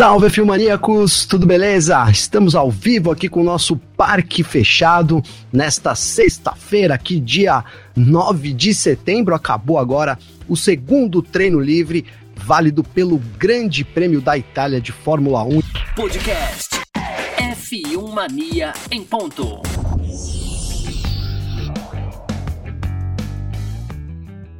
Salve filmaníacos, tudo beleza? Estamos ao vivo aqui com o nosso parque fechado nesta sexta-feira, aqui dia 9 de setembro. Acabou agora o segundo treino livre, válido pelo Grande Prêmio da Itália de Fórmula 1. Podcast F1 Mania em ponto.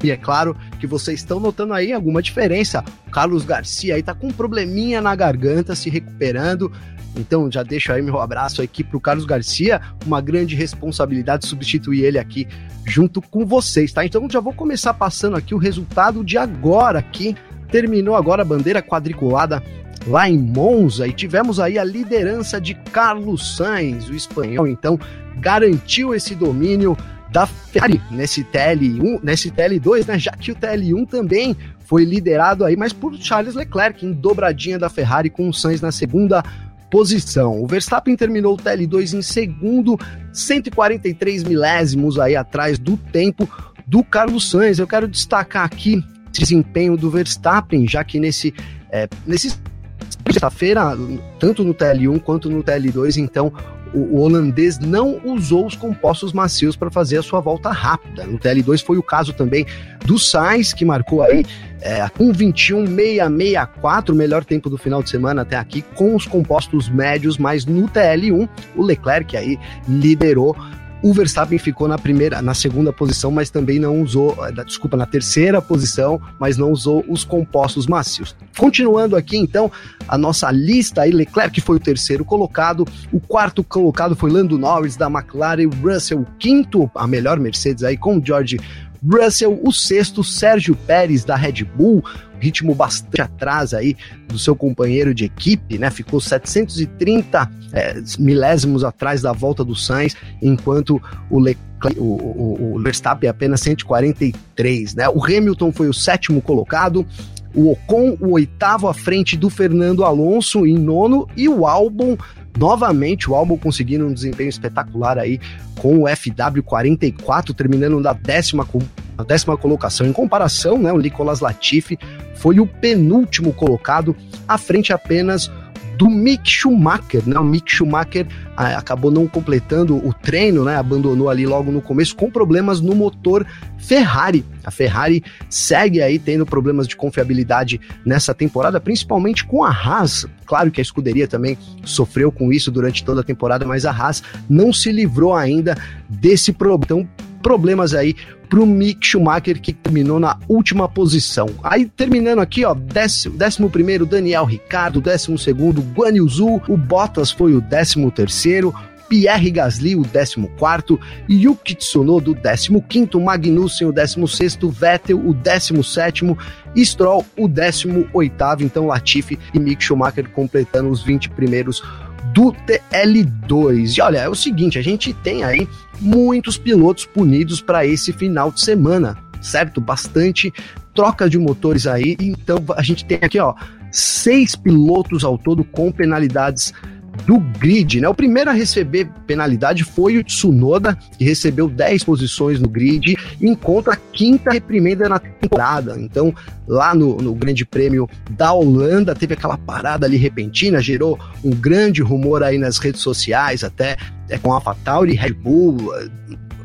E é claro que vocês estão notando aí alguma diferença. O Carlos Garcia aí tá com um probleminha na garganta, se recuperando. Então já deixo aí meu abraço aqui pro Carlos Garcia, uma grande responsabilidade substituir ele aqui junto com vocês, tá? Então já vou começar passando aqui o resultado de agora aqui. Terminou agora a bandeira quadriculada lá em Monza e tivemos aí a liderança de Carlos Sainz, o espanhol, então garantiu esse domínio da Ferrari nesse TL1, nesse TL2, né? Já que o TL1 também foi liderado aí, mas por Charles Leclerc em dobradinha da Ferrari com o Sainz na segunda posição. O Verstappen terminou o TL2 em segundo, 143 milésimos aí atrás do tempo do Carlos Sainz. Eu quero destacar aqui o desempenho do Verstappen, já que nesse é, nesse sexta-feira, tanto no TL1 quanto no TL2, então o, o holandês não usou os compostos macios para fazer a sua volta rápida. No TL2 foi o caso também do Sainz, que marcou aí é, com 21,664, o melhor tempo do final de semana até aqui, com os compostos médios, mas no TL1 o Leclerc aí liderou o Verstappen ficou na primeira, na segunda posição, mas também não usou, eh, desculpa, na terceira posição, mas não usou os compostos macios. Continuando aqui, então, a nossa lista aí, Leclerc foi o terceiro colocado, o quarto colocado foi Lando Norris da McLaren, Russell, o quinto, a melhor Mercedes aí com George Russell, o sexto, Sérgio Pérez da Red Bull, ritmo bastante atrás aí do seu companheiro de equipe, né? Ficou 730 é, milésimos atrás da volta do Sainz, enquanto o Leclerc o, o, o, Verstappen é apenas 143, né? O Hamilton foi o sétimo colocado, o Ocon o oitavo à frente do Fernando Alonso em nono e o Albon novamente o álbum conseguindo um desempenho espetacular aí com o FW44 terminando na décima, na décima colocação. Em comparação, né, o Nicolas Latifi foi o penúltimo colocado, à frente apenas do Mick Schumacher, né? O Mick Schumacher acabou não completando o treino, né? Abandonou ali logo no começo com problemas no motor Ferrari. A Ferrari segue aí tendo problemas de confiabilidade nessa temporada, principalmente com a Haas. Claro que a escuderia também sofreu com isso durante toda a temporada, mas a Haas não se livrou ainda desse problema. Então, problemas aí para o Mick Schumacher, que terminou na última posição. Aí terminando aqui, ó, décimo, décimo primeiro Daniel Ricardo, décimo segundo Guan Yu Zhu, o Bottas foi o décimo terceiro, Pierre Gasly, o 14, Yuki Tsunoda, o 15, Magnussen, o 16, Vettel, o 17, Stroll, o 18. Então, Latifi e Mick Schumacher completando os 20 primeiros do TL2. E olha, é o seguinte, a gente tem aí muitos pilotos punidos para esse final de semana, certo? Bastante troca de motores aí. Então a gente tem aqui, ó, seis pilotos ao todo com penalidades do grid, né? O primeiro a receber penalidade foi o Tsunoda, que recebeu 10 posições no grid, e encontra a quinta reprimenda na temporada. Então, lá no, no Grande Prêmio da Holanda, teve aquela parada ali repentina, gerou um grande rumor aí nas redes sociais, até é, com a Fatauri, Red Bull eh,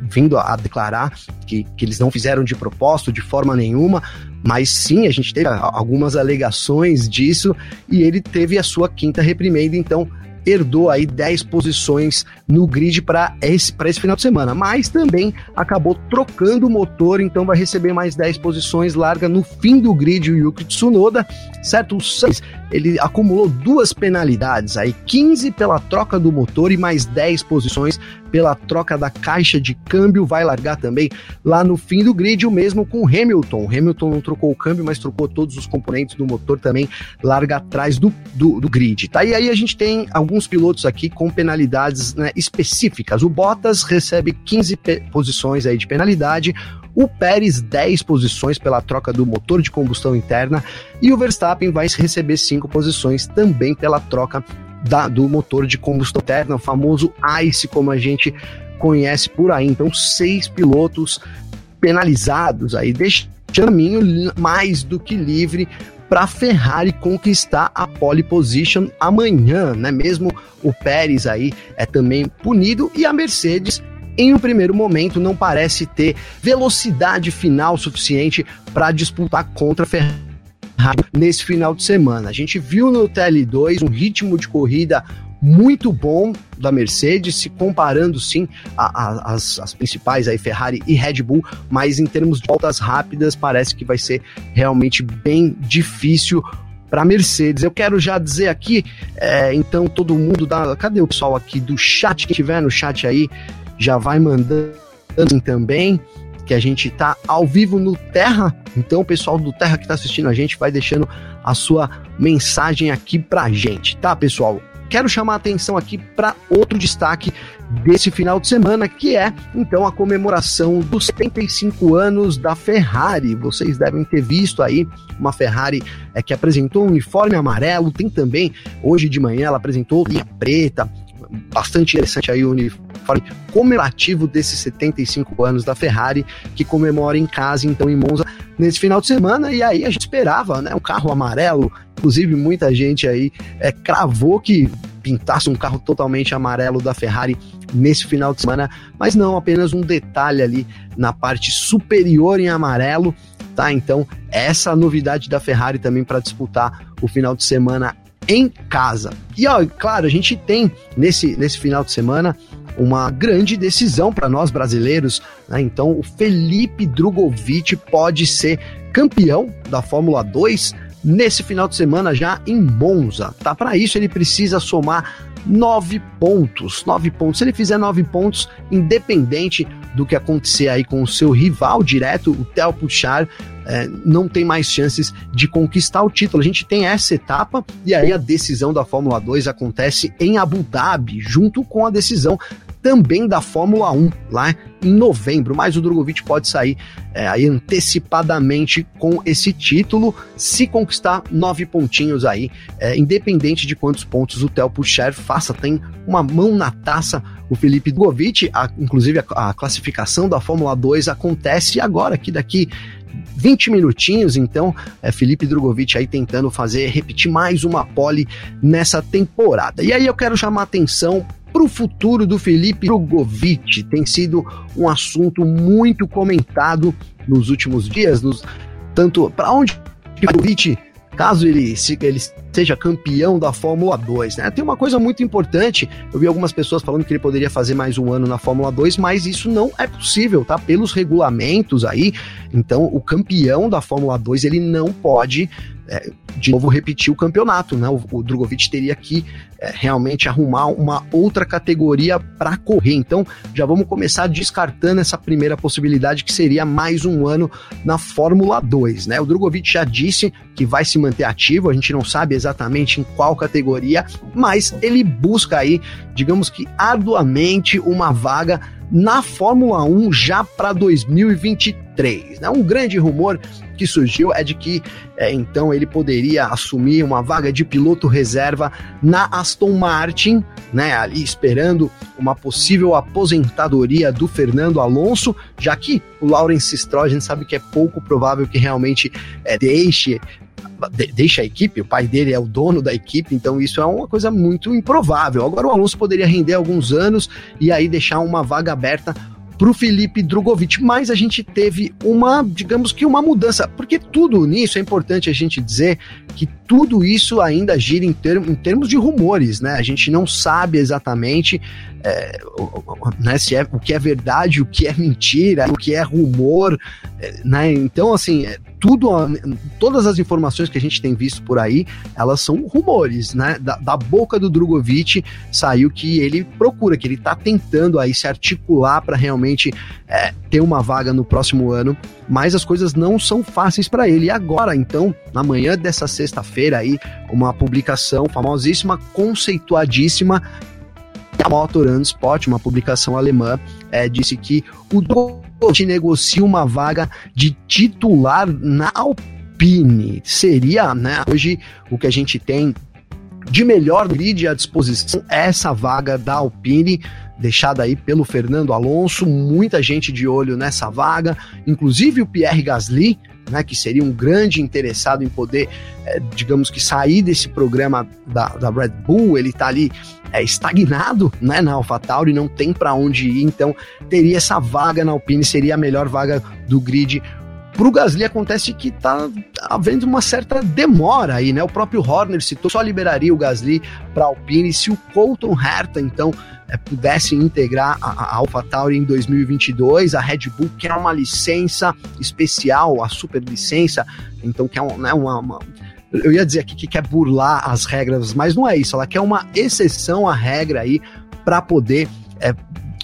vindo a declarar que, que eles não fizeram de propósito de forma nenhuma, mas sim, a gente teve algumas alegações disso e ele teve a sua quinta reprimenda, então herdou aí 10 posições no grid para esse, esse final de semana, mas também acabou trocando o motor, então vai receber mais 10 posições, larga no fim do grid o Yuki Tsunoda, certo? O Sainz, ele acumulou duas penalidades aí, 15 pela troca do motor e mais 10 posições pela troca da caixa de câmbio, vai largar também lá no fim do grid, o mesmo com Hamilton. Hamilton não trocou o câmbio, mas trocou todos os componentes do motor também, larga atrás do, do, do grid, tá? E aí a gente tem alguns pilotos aqui com penalidades né, específicas. O Bottas recebe 15 posições aí de penalidade, o Pérez 10 posições pela troca do motor de combustão interna e o Verstappen vai receber 5 posições também pela troca da, do motor de combustão interna, o famoso ICE, como a gente conhece por aí. Então, seis pilotos penalizados aí, deixando caminho mais do que livre para a Ferrari conquistar a pole position amanhã, né? Mesmo o Pérez aí é também punido e a Mercedes em um primeiro momento não parece ter velocidade final suficiente para disputar contra a Ferrari nesse final de semana. A gente viu no TL2 um ritmo de corrida muito bom da Mercedes, se comparando sim às principais aí, Ferrari e Red Bull, mas em termos de voltas rápidas parece que vai ser realmente bem difícil para Mercedes. Eu quero já dizer aqui, é, então todo mundo da, cadê o pessoal aqui do chat que tiver no chat aí, já vai mandando também que a gente tá ao vivo no Terra. Então, o pessoal do Terra que tá assistindo a gente vai deixando a sua mensagem aqui pra gente, tá, pessoal? Quero chamar a atenção aqui para outro destaque desse final de semana, que é então a comemoração dos 75 anos da Ferrari. Vocês devem ter visto aí uma Ferrari é, que apresentou um uniforme amarelo, tem também hoje de manhã ela apresentou linha preta, bastante interessante aí o uniforme comemorativo desses 75 anos da Ferrari, que comemora em casa, então em Monza, nesse final de semana. E aí a gente esperava, né? Um carro amarelo. Inclusive, muita gente aí é, cravou que pintasse um carro totalmente amarelo da Ferrari nesse final de semana, mas não, apenas um detalhe ali na parte superior em amarelo, tá? Então, essa novidade da Ferrari também para disputar o final de semana em casa. E ó, claro, a gente tem nesse, nesse final de semana uma grande decisão para nós brasileiros. Né? Então, o Felipe Drogovic pode ser campeão da Fórmula 2 nesse final de semana já em Monza. Tá? Para isso, ele precisa somar nove pontos. Nove pontos. Se ele fizer nove pontos, independente do que acontecer aí com o seu rival direto, o Theo Puchar, é, não tem mais chances de conquistar o título. A gente tem essa etapa e aí a decisão da Fórmula 2 acontece em Abu Dhabi, junto com a decisão também da Fórmula 1 lá em novembro, mas o Drogovic pode sair é, aí antecipadamente com esse título, se conquistar nove pontinhos aí, é, independente de quantos pontos o Theo Pucher faça, tem uma mão na taça o Felipe Drogovic, a, inclusive a, a classificação da Fórmula 2 acontece agora, aqui daqui 20 minutinhos, então, é Felipe Drogovic aí tentando fazer, repetir mais uma pole nessa temporada. E aí eu quero chamar atenção para o futuro do Felipe Drogovic. Tem sido um assunto muito comentado nos últimos dias, nos, tanto para onde o Drogovic, caso ele, se, ele seja campeão da Fórmula 2, né? Tem uma coisa muito importante, eu vi algumas pessoas falando que ele poderia fazer mais um ano na Fórmula 2, mas isso não é possível, tá? Pelos regulamentos aí, então o campeão da Fórmula 2, ele não pode é, de novo repetir o campeonato, né? O, o Drogovic teria que é, realmente arrumar uma outra categoria para correr. Então, já vamos começar descartando essa primeira possibilidade que seria mais um ano na Fórmula 2, né? O Drogovic já disse que vai se manter ativo, a gente não sabe exatamente em qual categoria, mas ele busca aí, digamos que arduamente, uma vaga na Fórmula 1 já para 2023. Né? Um grande rumor que surgiu é de que é, então ele poderia assumir uma vaga de piloto reserva na Aston Martin, né, ali esperando uma possível aposentadoria do Fernando Alonso, já que o Lawrence Stroll a gente sabe que é pouco provável que realmente é, deixe deixa a equipe, o pai dele é o dono da equipe, então isso é uma coisa muito improvável. Agora o Alonso poderia render alguns anos e aí deixar uma vaga aberta para o Felipe Drogovic, mas a gente teve uma, digamos que uma mudança, porque tudo nisso é importante a gente dizer que tudo isso ainda gira em, term, em termos de rumores, né? A gente não sabe exatamente é, né, se é o que é verdade, o que é mentira, o que é rumor, é, né? Então, assim, é, tudo, todas as informações que a gente tem visto por aí, elas são rumores, né? Da, da boca do Drogovic saiu que ele procura, que ele está tentando aí se articular para realmente é, ter uma vaga no próximo ano, mas as coisas não são fáceis para ele. E agora, então, na manhã dessa sexta-feira aí, uma publicação famosíssima, conceituadíssima, a Motor Spot, uma publicação alemã, é, disse que o Drogovic negocia uma vaga de titular na Alpine. Seria, né, hoje o que a gente tem de melhor grid à disposição essa vaga da Alpine deixada aí pelo Fernando Alonso, muita gente de olho nessa vaga, inclusive o Pierre Gasly, né, que seria um grande interessado em poder, é, digamos que sair desse programa da, da Red Bull, ele está ali é, estagnado né, na AlphaTauri, não tem para onde ir, então teria essa vaga na Alpine, seria a melhor vaga do grid Pro Gasly acontece que tá havendo uma certa demora aí, né? O próprio Horner citou só liberaria o Gasly para Alpine se o Colton Herta então é, pudesse integrar a, a AlphaTauri em 2022. A Red Bull quer uma licença especial, a super licença, então quer um, né, uma, uma eu ia dizer aqui que quer burlar as regras, mas não é isso. Ela quer uma exceção à regra aí para poder é,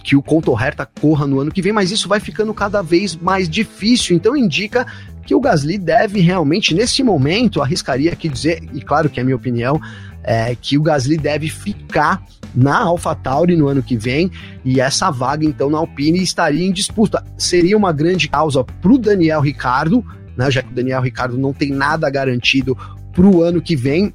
que o Colton Herta corra no ano que vem, mas isso vai ficando cada vez mais difícil. Então indica que o Gasly deve realmente, nesse momento, arriscaria aqui dizer, e claro que é minha opinião, é, que o Gasly deve ficar na AlphaTauri no ano que vem e essa vaga então na Alpine estaria em disputa. Seria uma grande causa para o Daniel Ricardo, né, já que o Daniel Ricardo não tem nada garantido para o ano que vem.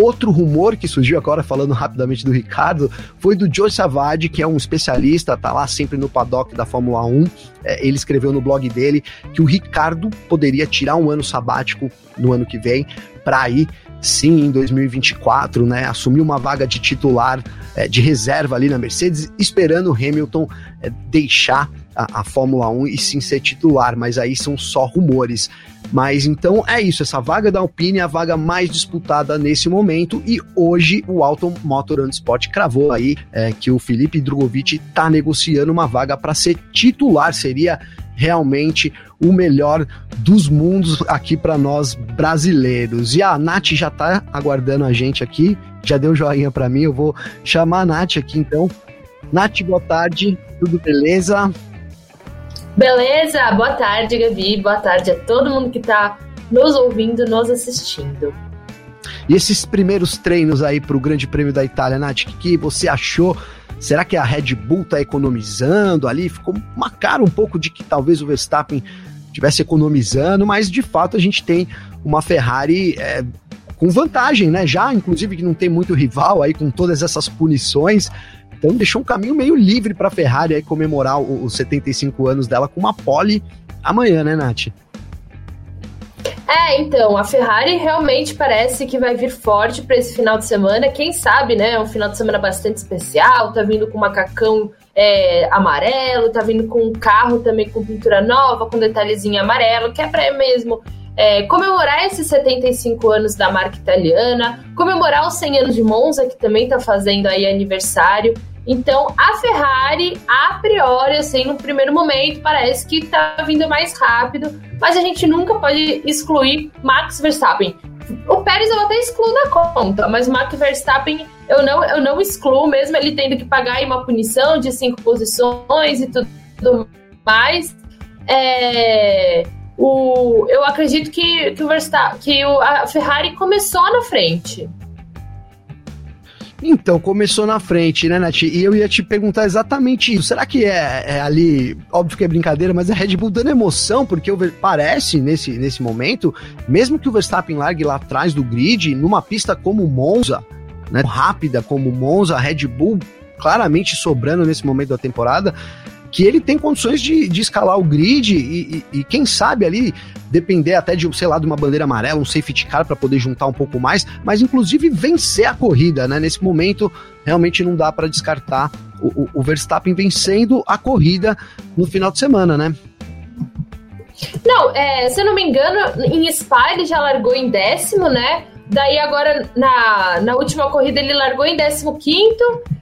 Outro rumor que surgiu agora, falando rapidamente do Ricardo, foi do Joe Savage, que é um especialista, tá lá sempre no paddock da Fórmula 1. É, ele escreveu no blog dele que o Ricardo poderia tirar um ano sabático no ano que vem para ir sim em 2024, né, assumir uma vaga de titular é, de reserva ali na Mercedes, esperando o Hamilton é, deixar a, a, Fórmula 1 e sim ser titular, mas aí são só rumores. Mas então é isso, essa vaga da Alpine é a vaga mais disputada nesse momento e hoje o Auto Motor Sport cravou aí é, que o Felipe Drogovic está negociando uma vaga para ser titular, seria realmente o melhor dos mundos aqui para nós brasileiros. E a Nath já está aguardando a gente aqui, já deu joinha para mim, eu vou chamar a Nath aqui então. Nath, boa tarde, tudo beleza? Beleza, boa tarde, Gabi. Boa tarde a todo mundo que está nos ouvindo, nos assistindo. E esses primeiros treinos aí para o Grande Prêmio da Itália, Nath, o que, você achou? Será que a Red Bull está economizando ali? Ficou uma cara um pouco de que talvez o Verstappen estivesse economizando, mas de fato a gente tem uma Ferrari é, com vantagem, né? Já, inclusive, que não tem muito rival aí com todas essas punições. Então deixou um caminho meio livre para a Ferrari aí comemorar os 75 anos dela com uma pole amanhã, né, Nath? É, então, a Ferrari realmente parece que vai vir forte para esse final de semana. Quem sabe, né? É um final de semana bastante especial. Tá vindo com macacão é, amarelo, tá vindo com um carro também com pintura nova, com detalhezinho amarelo, que é para mesmo é, comemorar esses 75 anos da marca italiana, comemorar os 100 anos de Monza, que também tá fazendo aí aniversário. Então, a Ferrari, a priori, assim, no primeiro momento, parece que tá vindo mais rápido, mas a gente nunca pode excluir Max Verstappen. O Pérez eu até excluo na conta, mas o Max Verstappen eu não, eu não excluo, mesmo ele tendo que pagar uma punição de cinco posições e tudo mais. É, o, eu acredito que, que, o Verstappen, que o, a Ferrari começou na frente. Então, começou na frente, né, Nath? E eu ia te perguntar exatamente isso. Será que é, é ali, óbvio que é brincadeira, mas é Red Bull dando emoção, porque parece, nesse, nesse momento, mesmo que o Verstappen largue lá atrás do grid, numa pista como Monza, né, rápida como Monza, a Red Bull claramente sobrando nesse momento da temporada, que ele tem condições de, de escalar o grid e, e, e, quem sabe ali depender até de, sei lá, de uma bandeira amarela, um safety car para poder juntar um pouco mais, mas inclusive vencer a corrida, né? Nesse momento, realmente não dá para descartar o, o, o, Verstappen vencendo a corrida no final de semana, né? Não, é, se eu não me engano, em Spa ele já largou em décimo, né? Daí agora, na, na última corrida, ele largou em 15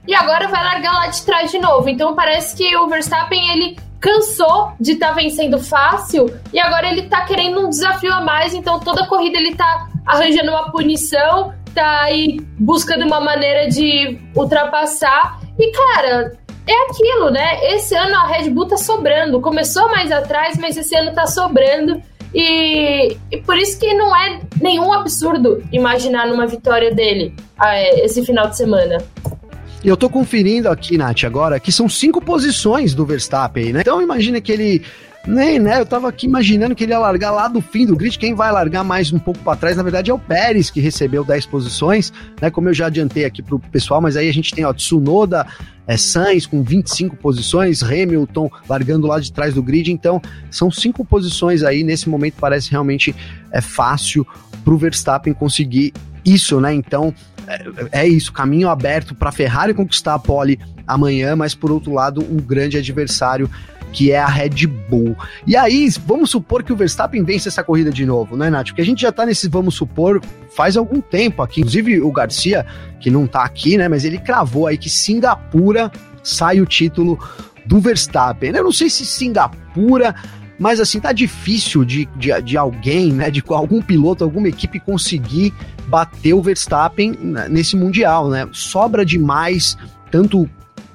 e agora vai largar lá de trás de novo. Então parece que o Verstappen, ele cansou de estar tá vencendo fácil e agora ele tá querendo um desafio a mais, então toda corrida ele tá arranjando uma punição, tá aí buscando uma maneira de ultrapassar. E cara, é aquilo, né? Esse ano a Red Bull tá sobrando. Começou mais atrás, mas esse ano tá sobrando. E, e por isso que não é nenhum absurdo imaginar numa vitória dele é, esse final de semana. Eu tô conferindo aqui, Nath, agora, que são cinco posições do Verstappen, né? Então imagina que ele nem, né? Eu tava aqui imaginando que ele ia largar lá do fim do grid. Quem vai largar mais um pouco para trás, na verdade, é o Pérez, que recebeu 10 posições, né? Como eu já adiantei aqui pro pessoal, mas aí a gente tem, ó, Tsunoda, é, Sainz com 25 posições, Hamilton largando lá de trás do grid. Então, são cinco posições aí. Nesse momento, parece realmente é fácil pro Verstappen conseguir isso, né? Então, é, é isso, caminho aberto para Ferrari conquistar a pole amanhã, mas por outro lado, um grande adversário que é a Red Bull. E aí, vamos supor que o Verstappen vence essa corrida de novo, né, Nath? Porque a gente já tá nesse vamos supor faz algum tempo aqui. Inclusive, o Garcia, que não tá aqui, né, mas ele cravou aí que Singapura sai o título do Verstappen. Eu não sei se Singapura mas assim, tá difícil de, de, de alguém, né, de algum piloto, alguma equipe conseguir bater o Verstappen nesse Mundial, né? Sobra demais, tanto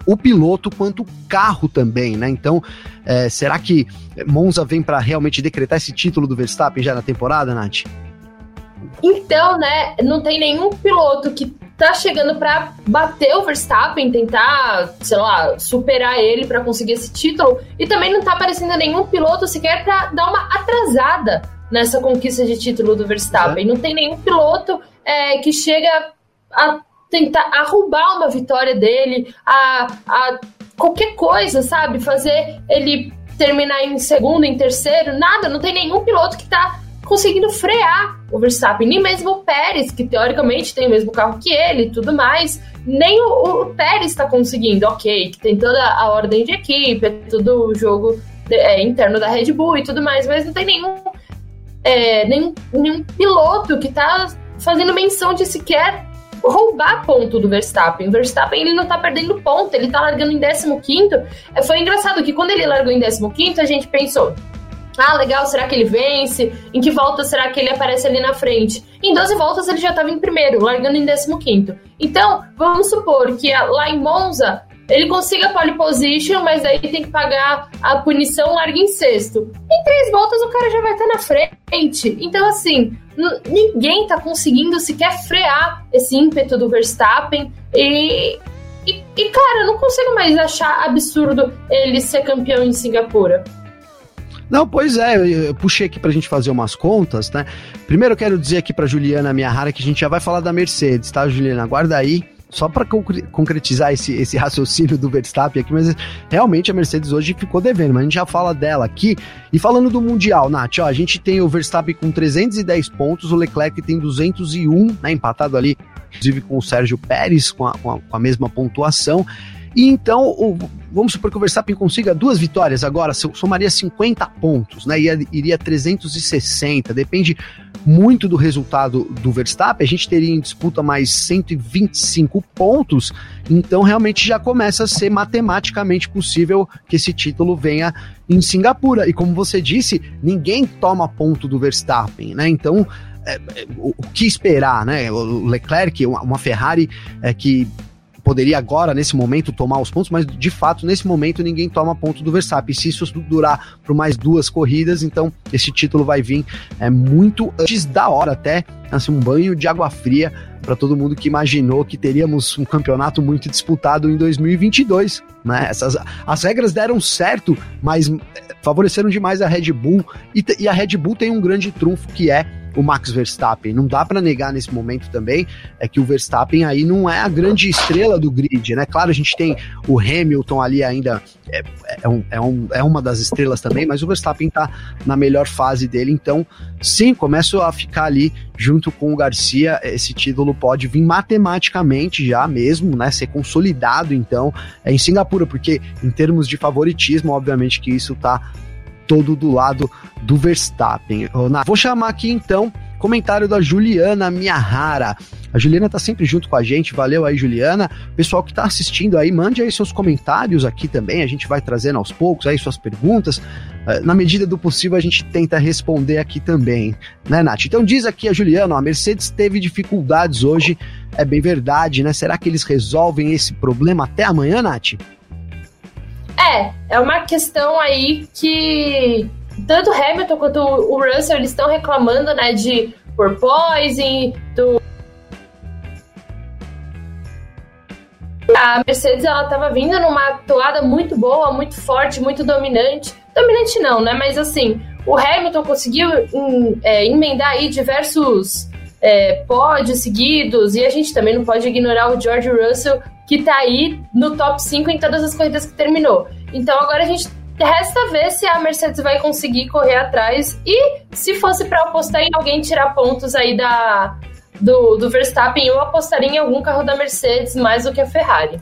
o piloto quanto o carro também, né? Então, é, será que Monza vem para realmente decretar esse título do Verstappen já na temporada, Nath? Então, né, não tem nenhum piloto que tá chegando para bater o Verstappen, tentar, sei lá, superar ele para conseguir esse título, e também não tá aparecendo nenhum piloto sequer para dar uma atrasada nessa conquista de título do Verstappen. Não tem nenhum piloto é, que chega a tentar a roubar uma vitória dele, a, a qualquer coisa, sabe? Fazer ele terminar em segundo, em terceiro, nada. Não tem nenhum piloto que tá conseguindo frear o Verstappen, nem mesmo o Pérez, que teoricamente tem o mesmo carro que ele e tudo mais, nem o, o Pérez está conseguindo, ok, que tem toda a ordem de equipe, é tudo o jogo é, interno da Red Bull e tudo mais, mas não tem nenhum, é, nenhum, nenhum piloto que está fazendo menção de sequer roubar ponto do Verstappen. O Verstappen ele não tá perdendo ponto, ele tá largando em 15. É, foi engraçado que quando ele largou em 15, a gente pensou: ah, legal, será que ele vence? Em que volta será que ele aparece ali na frente? Em 12 voltas ele já estava em primeiro, largando em 15. Então, vamos supor que lá em Monza ele consiga pole position, mas daí tem que pagar a punição larga em sexto. Em três voltas o cara já vai estar na frente. Então, assim, ninguém tá conseguindo sequer frear esse ímpeto do Verstappen. E, e, e, cara, eu não consigo mais achar absurdo ele ser campeão em Singapura. Não, pois é, eu puxei aqui pra gente fazer umas contas, né? Primeiro eu quero dizer aqui pra Juliana Miyahara que a gente já vai falar da Mercedes, tá, Juliana? Aguarda aí, só para concretizar esse, esse raciocínio do Verstappen aqui, mas realmente a Mercedes hoje ficou devendo, mas a gente já fala dela aqui. E falando do Mundial, Nath, ó, a gente tem o Verstappen com 310 pontos, o Leclerc tem 201, né, empatado ali, inclusive com o Sérgio Pérez, com a, com a, com a mesma pontuação. E então, o, vamos supor que o Verstappen consiga duas vitórias agora, somaria 50 pontos, né? Ia, iria 360, depende muito do resultado do Verstappen. A gente teria em disputa mais 125 pontos, então realmente já começa a ser matematicamente possível que esse título venha em Singapura. E como você disse, ninguém toma ponto do Verstappen, né? Então. É, é, o, o, que esperar, né? O Leclerc, uma, Ferrari é, que poderia agora, nesse momento, tomar os pontos, mas de fato, nesse momento, ninguém toma ponto do Verstappen. Se isso durar por mais duas corridas, então esse título vai vir é, muito antes da hora, até assim, um banho de água fria para todo mundo que imaginou que teríamos um campeonato muito disputado em 2022. Né? Essas, as regras deram certo, mas é, favoreceram demais a Red Bull, e, e a Red Bull tem um grande trunfo que é o Max Verstappen. Não dá para negar nesse momento também é que o Verstappen aí não é a grande estrela do grid, né? Claro, a gente tem o Hamilton ali ainda é, é, um, é, um, é uma das estrelas também, mas o Verstappen tá na melhor fase dele, então sim, começo a ficar ali junto com o Garcia, esse título pode vir matematicamente já mesmo, né, ser consolidado então é em Singapura, porque em termos de favoritismo, obviamente que isso tá todo do lado do Verstappen. Vou chamar aqui então comentário da Juliana Miyahara. A Juliana tá sempre junto com a gente, valeu aí, Juliana. Pessoal que tá assistindo aí, mande aí seus comentários aqui também, a gente vai trazendo aos poucos aí suas perguntas. Eh, na medida do possível, a gente tenta responder aqui também, né, Nath? Então diz aqui a Juliana, ó, a Mercedes teve dificuldades hoje, é bem verdade, né? Será que eles resolvem esse problema até amanhã, Nath? É, é uma questão aí que tanto o Hamilton quanto o Russell eles estão reclamando, né, de porpoising, do a Mercedes ela estava vindo numa toada muito boa, muito forte, muito dominante. Dominante não, né? Mas assim, o Hamilton conseguiu em, é, emendar aí diversos é, pódios seguidos e a gente também não pode ignorar o George Russell que tá aí no top 5 em todas as corridas que terminou. Então agora a gente resta ver se a Mercedes vai conseguir correr atrás e se fosse para apostar em alguém tirar pontos aí da do, do Verstappen, eu apostaria em algum carro da Mercedes mais do que a Ferrari.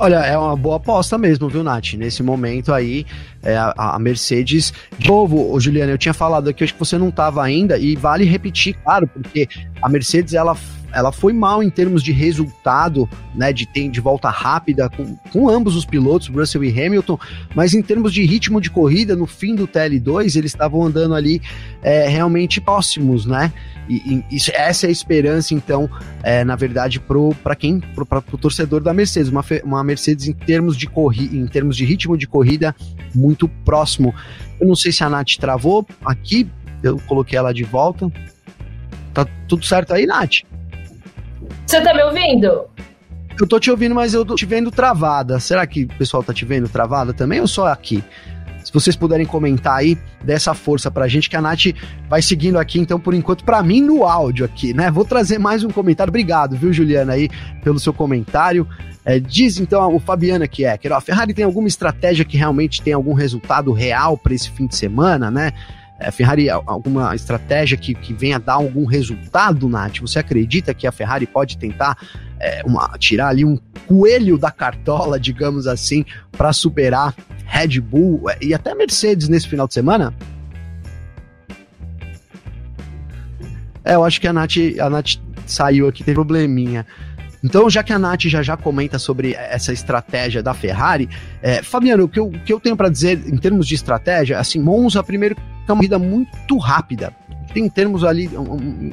Olha, é uma boa aposta mesmo, viu, Nath? Nesse momento aí, é, a, a, Mercedes. De novo, Juliana, eu tinha falado aqui, acho que você não estava ainda, e vale repetir, claro, porque a Mercedes ela ela foi mal em termos de resultado, né, de, ter, de volta rápida com, com ambos os pilotos, Russell e Hamilton, mas em termos de ritmo de corrida, no fim do TL2, eles estavam andando ali é, realmente próximos, né? E, e essa é a esperança, então, é, na verdade, para quem, para o torcedor da Mercedes, uma, uma Mercedes em termos de corrida, em termos de ritmo de corrida, muito próximo. Eu não sei se a Nath travou aqui, eu coloquei ela de volta. Tá tudo certo aí, Nath? Você tá me ouvindo? Eu tô te ouvindo, mas eu tô te vendo travada. Será que o pessoal tá te vendo travada também ou só aqui? Se vocês puderem comentar aí, dessa força pra gente, que a Nath vai seguindo aqui, então, por enquanto, pra mim, no áudio aqui, né? Vou trazer mais um comentário. Obrigado, viu, Juliana, aí, pelo seu comentário. É, diz então o Fabiana que é, que a Ferrari tem alguma estratégia que realmente tem algum resultado real para esse fim de semana, né? A Ferrari alguma estratégia que, que venha dar algum resultado, Nath? Você acredita que a Ferrari pode tentar é, uma, tirar ali um coelho da cartola, digamos assim, para superar Red Bull é, e até Mercedes nesse final de semana? É, eu acho que a Nath, a Nath saiu aqui, tem probleminha. Então, já que a Nath já já comenta sobre essa estratégia da Ferrari, é, Fabiano, o que eu, o que eu tenho para dizer em termos de estratégia, assim, Monza, primeiro, é uma corrida muito rápida. Tem termos ali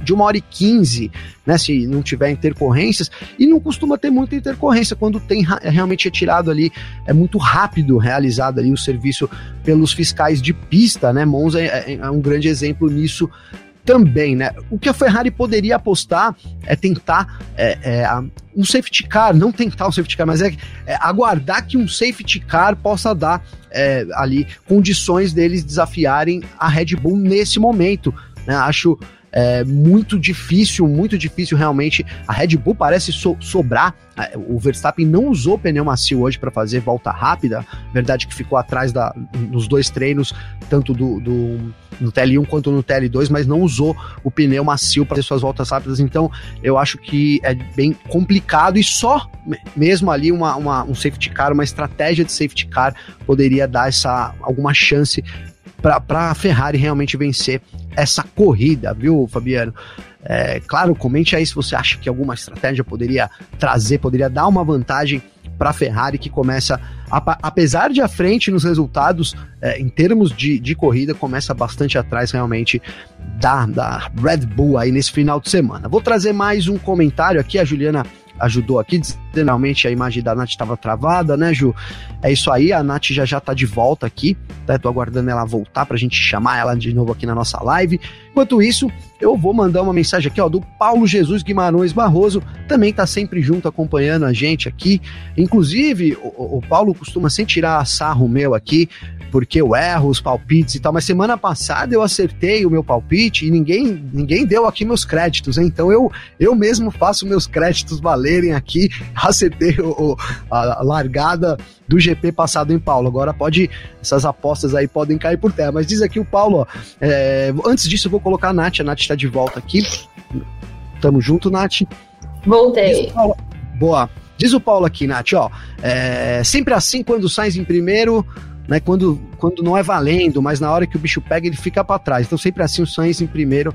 de uma hora e quinze, né? Se não tiver intercorrências, e não costuma ter muita intercorrência quando tem realmente retirado ali, é muito rápido realizado ali o serviço pelos fiscais de pista, né? Monza é, é, é um grande exemplo nisso também, né? O que a Ferrari poderia apostar é tentar é, é, um safety car, não tentar um safety car, mas é, é aguardar que um safety car possa dar é, ali condições deles desafiarem a Red Bull nesse momento. Né? Acho é muito difícil, muito difícil realmente. A Red Bull parece so sobrar. O Verstappen não usou pneu macio hoje para fazer volta rápida. Verdade que ficou atrás da, nos dois treinos, tanto do, do no TL1 quanto no TL2, mas não usou o pneu macio para fazer suas voltas rápidas. Então, eu acho que é bem complicado e só mesmo ali uma, uma, um safety car, uma estratégia de safety car poderia dar essa alguma chance para a Ferrari realmente vencer essa corrida, viu, Fabiano? É, claro, comente aí se você acha que alguma estratégia poderia trazer, poderia dar uma vantagem para a Ferrari que começa, apesar de à frente nos resultados, é, em termos de, de corrida, começa bastante atrás realmente da, da Red Bull aí nesse final de semana. Vou trazer mais um comentário aqui, a Juliana ajudou aqui, dizendo realmente a imagem da Nath estava travada, né, Ju? É isso aí, a Nath já já tá de volta aqui, tá? Tô aguardando ela voltar pra gente chamar ela de novo aqui na nossa live. Enquanto isso, eu vou mandar uma mensagem aqui, ó, do Paulo Jesus Guimarães Barroso, também tá sempre junto acompanhando a gente aqui. Inclusive, o, o Paulo costuma sempre tirar sarro meu aqui, porque eu erro os palpites e tal, mas semana passada eu acertei o meu palpite e ninguém, ninguém deu aqui meus créditos, hein? então eu, eu mesmo faço meus créditos valerem aqui, acertei o, a largada do GP passado em Paulo, agora pode, essas apostas aí podem cair por terra, mas diz aqui o Paulo, ó, é, antes disso eu vou colocar a Nath, a Nath está de volta aqui, tamo junto, Nath. Voltei. Boa. Diz o Paulo aqui, Nath, ó, é, sempre assim quando sai em primeiro, né, quando, quando não é valendo, mas na hora que o bicho pega, ele fica para trás. Então, sempre assim, o Sainz em primeiro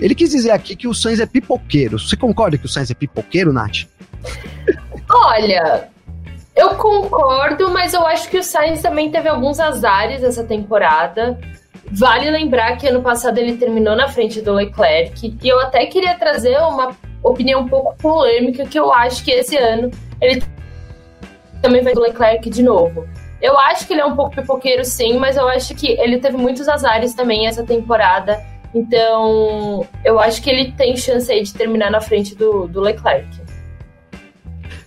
Ele quis dizer aqui que o Sainz é pipoqueiro. Você concorda que o Sainz é pipoqueiro, Nath? Olha, eu concordo, mas eu acho que o Sainz também teve alguns azares essa temporada. Vale lembrar que ano passado ele terminou na frente do Leclerc. E eu até queria trazer uma opinião um pouco polêmica, que eu acho que esse ano ele também vai do Leclerc de novo. Eu acho que ele é um pouco pipoqueiro, sim, mas eu acho que ele teve muitos azares também essa temporada. Então, eu acho que ele tem chance aí de terminar na frente do, do Leclerc.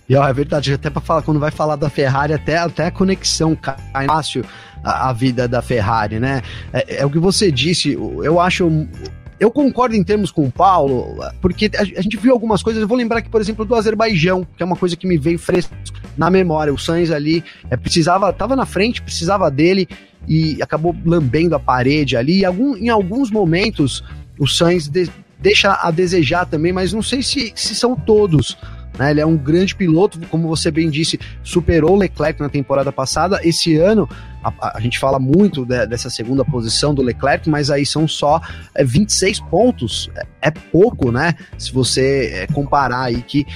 E ó, é verdade, até para falar, quando vai falar da Ferrari, até, até a conexão cai fácil a, a vida da Ferrari, né? É, é, o que você disse, eu acho. Eu concordo em termos com o Paulo, porque a, a gente viu algumas coisas. Eu vou lembrar aqui, por exemplo, do Azerbaijão, que é uma coisa que me veio fresco na memória. O Sainz ali é, precisava, tava na frente, precisava dele e acabou lambendo a parede ali. Algum, em alguns momentos, o Sainz de, deixa a desejar também, mas não sei se, se são todos. Né? Ele é um grande piloto, como você bem disse, superou o Leclerc na temporada passada. Esse ano, a, a gente fala muito de, dessa segunda posição do Leclerc, mas aí são só é, 26 pontos. É, é, pouco, né? Se você é, comparar aí que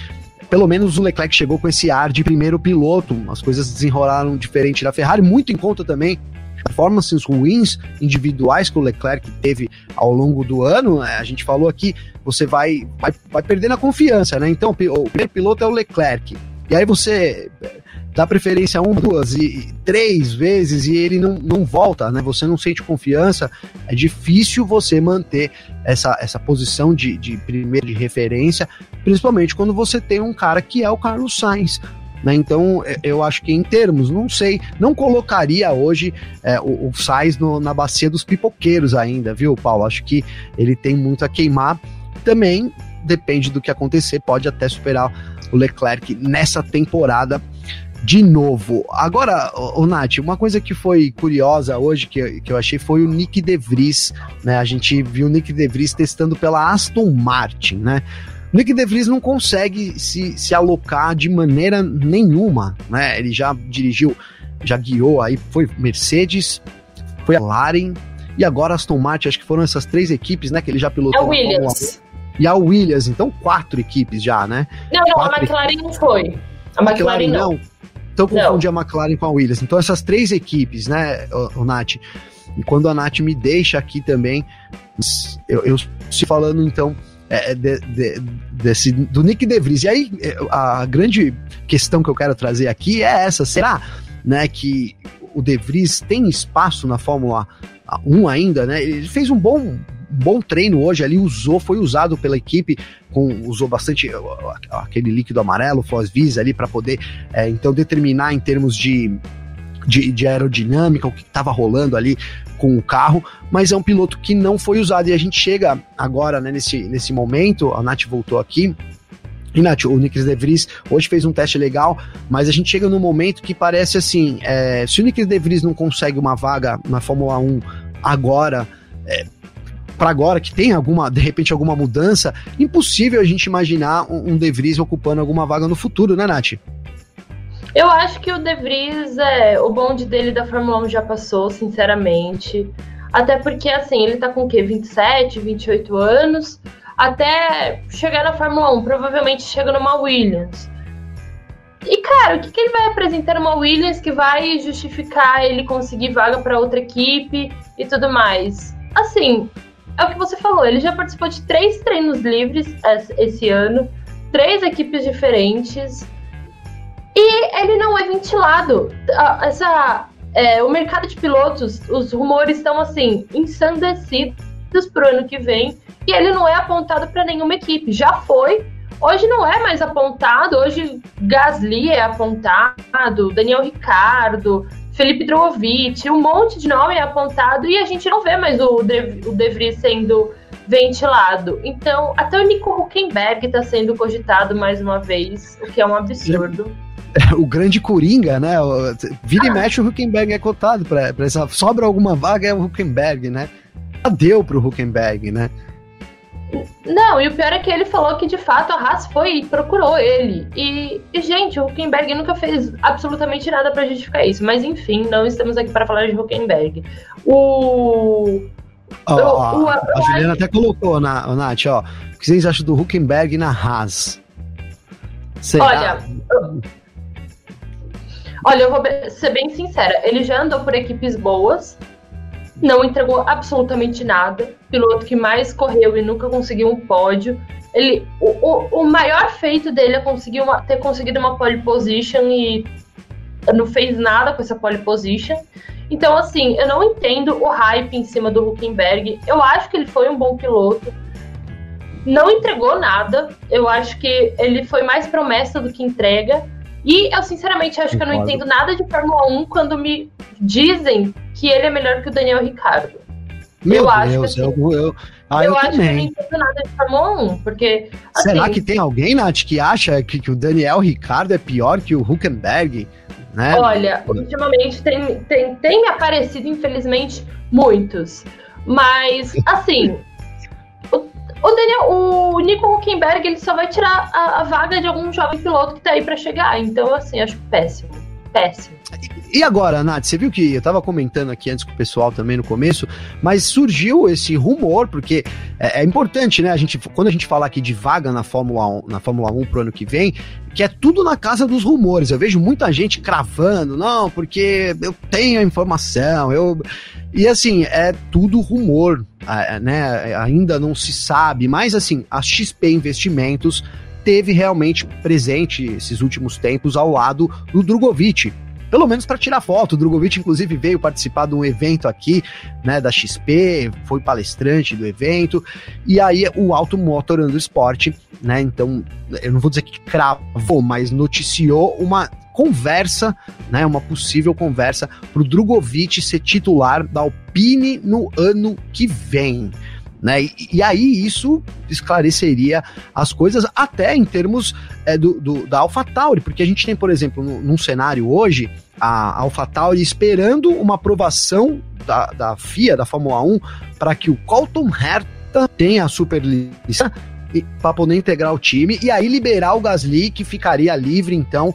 pelo menos o Leclerc chegou com esse ar de primeiro piloto. As coisas desenrolaram diferente da Ferrari, muito em conta também performances ruins individuais que o Leclerc teve ao longo do ano, né? a gente falou aqui, você vai, vai, vai perdendo a confiança, né? Então, o primeiro piloto é o Leclerc. E aí você dá preferência um, duas e três vezes e ele não, não volta, né? Você não sente confiança, é difícil você manter essa, essa posição de, de primeiro de referência, principalmente quando você tem um cara que é o Carlos Sainz. Né? Então, é, eu acho que em termos, não sei, não colocaria hoje é, o, o Sainz no, na bacia dos pipoqueiros ainda, viu, Paulo? Acho que ele tem muito a queimar. Também depende do que acontecer, pode até superar o Leclerc nessa temporada de novo. Agora, o, Nath, uma coisa que foi curiosa hoje, que, que eu achei, foi o Nick De Vries, né? A gente viu o Nick De Vries testando pela Aston Martin, né? O Nick De Vries não consegue se, se alocar de maneira nenhuma, né? Ele já dirigiu, já guiou aí, foi Mercedes, foi a Laren e agora Aston Martin, acho que foram essas três equipes, né, que ele já pilotou. É o Williams. E a Williams, então quatro equipes já, né? Não, não, quatro a McLaren equipes. não foi. A McLaren, McLaren não. não. Então confundi a McLaren com a Williams. Então essas três equipes, né, o, o Nath? E quando a Nath me deixa aqui também, eu, eu estou falando então é, de, de, desse, do Nick De Vries. E aí, é, a grande questão que eu quero trazer aqui é essa: será né, que o De Vries tem espaço na Fórmula 1 ainda? Né? Ele fez um bom bom treino hoje ali, usou, foi usado pela equipe, com, usou bastante aquele líquido amarelo, Fosvis ali, para poder é, então determinar em termos de, de, de aerodinâmica, o que estava rolando ali com o carro, mas é um piloto que não foi usado. E a gente chega agora, né, nesse, nesse momento, a Nath voltou aqui, e Nath, o Nick De Vries hoje fez um teste legal, mas a gente chega num momento que parece assim: é, se o Nick De Vries não consegue uma vaga na Fórmula 1 agora, é, para agora, que tem alguma, de repente, alguma mudança, impossível a gente imaginar um, um De Vries ocupando alguma vaga no futuro, né, Nath? Eu acho que o De Vries, é, o bonde dele da Fórmula 1 já passou, sinceramente. Até porque, assim, ele tá com o quê? 27, 28 anos. Até chegar na Fórmula 1, provavelmente chega numa Williams. E, cara, o que, que ele vai apresentar numa Williams que vai justificar ele conseguir vaga para outra equipe e tudo mais? Assim, é o que você falou, ele já participou de três treinos livres esse ano, três equipes diferentes. E ele não é ventilado. Essa, é, o mercado de pilotos, os rumores estão assim, ensandecidos pro ano que vem. E ele não é apontado para nenhuma equipe. Já foi. Hoje não é mais apontado. Hoje Gasly é apontado, Daniel Ricardo, Felipe Drogovic, um monte de nome é apontado e a gente não vê mais o De, o de Vries sendo ventilado. Então, até o Nico Huckenberg está sendo cogitado mais uma vez, o que é um absurdo. o grande Coringa, né? Vira ah. e mexe o Huckenberg é cotado para essa. Sobra alguma vaga é o Huckenberg, né? Já deu pro Huckenberg, né? Não, e o pior é que ele falou que de fato a Haas foi e procurou ele. E, e, gente, o Huckenberg nunca fez absolutamente nada para justificar isso. Mas enfim, não estamos aqui para falar de Huckenberg. O, Oh, o, o, a, a Juliana até colocou, na, Nath, ó. O que vocês acham do Huckenberg na Haas? Será? Olha, eu, olha, eu vou ser bem sincera. Ele já andou por equipes boas, não entregou absolutamente nada. Piloto que mais correu e nunca conseguiu um pódio. Ele, o, o, o maior feito dele é conseguir uma, ter conseguido uma pole position e não fez nada com essa pole position. Então, assim, eu não entendo o hype em cima do Huckenberg. Eu acho que ele foi um bom piloto. Não entregou nada. Eu acho que ele foi mais promessa do que entrega. E eu, sinceramente, acho que eu não entendo nada de Fórmula 1 quando me dizem que ele é melhor que o Daniel Ricardo. Meu eu Deus, acho que, assim, eu, eu, ah, eu, eu acho também. que eu não entendo nada de Fórmula 1, porque. Assim, Será que tem alguém, Nath, que acha que, que o Daniel Ricardo é pior que o Huckenberg? Né? Olha, ultimamente tem, tem, tem aparecido, infelizmente, muitos. Mas, assim, o, Daniel, o Nico Huckenberg ele só vai tirar a, a vaga de algum jovem piloto que tá aí para chegar. Então, assim, acho péssimo. Péssimo. E agora, Nath, você viu que eu tava comentando aqui antes com o pessoal também no começo, mas surgiu esse rumor, porque é, é, importante, né? A gente, quando a gente falar aqui de vaga na Fórmula 1, na Fórmula 1 pro ano que vem, que é tudo na casa dos rumores. Eu vejo muita gente cravando, não, porque eu tenho a informação, eu. E assim, é tudo rumor, né? Ainda não se sabe, mas assim, a XP Investimentos teve realmente presente esses últimos tempos ao lado do Drogovic, pelo menos para tirar foto. O Drogovic, inclusive, veio participar de um evento aqui, né, da XP, foi palestrante do evento, e aí o Auto Motor Ando Esporte, né, então, eu não vou dizer que cravou, mas noticiou uma conversa, né, uma possível conversa para o Drogovic ser titular da Alpine no ano que vem. Né? E, e, aí isso esclareceria as coisas até em termos é, do, do, da AlphaTauri, porque a gente tem, por exemplo, no, num cenário hoje, a AlphaTauri esperando uma aprovação da, da FIA, da Fórmula 1, para que o Colton Herta tenha a superlicença para poder integrar o time e aí liberar o Gasly, que ficaria livre então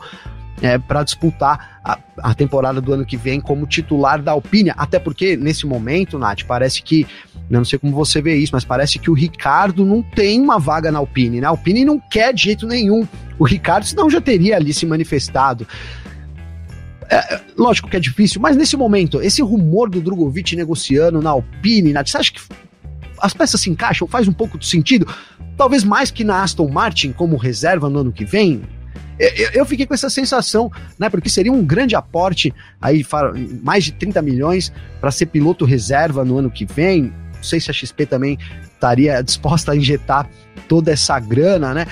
é, para disputar a, a, temporada do ano que vem como titular da Alpine. Até porque, nesse momento, Nath, parece que. Eu não sei como você vê isso, mas parece que o Ricardo não tem uma vaga na Alpine. Né? A Alpine não quer de jeito nenhum o Ricardo, senão já teria ali se manifestado. É, é lógico que é difícil, mas nesse momento, esse rumor do Drogovic negociando na Alpine, Nath, você acha que as peças se encaixam? Faz um pouco de sentido? Talvez mais que na Aston Martin como reserva no ano que vem? Eu, eu, fiquei com essa sensação, né? Porque seria um grande aporte aí, mais de 30 milhões para ser piloto reserva no ano que vem. Não sei se a XP também estaria disposta a injetar toda essa grana, né?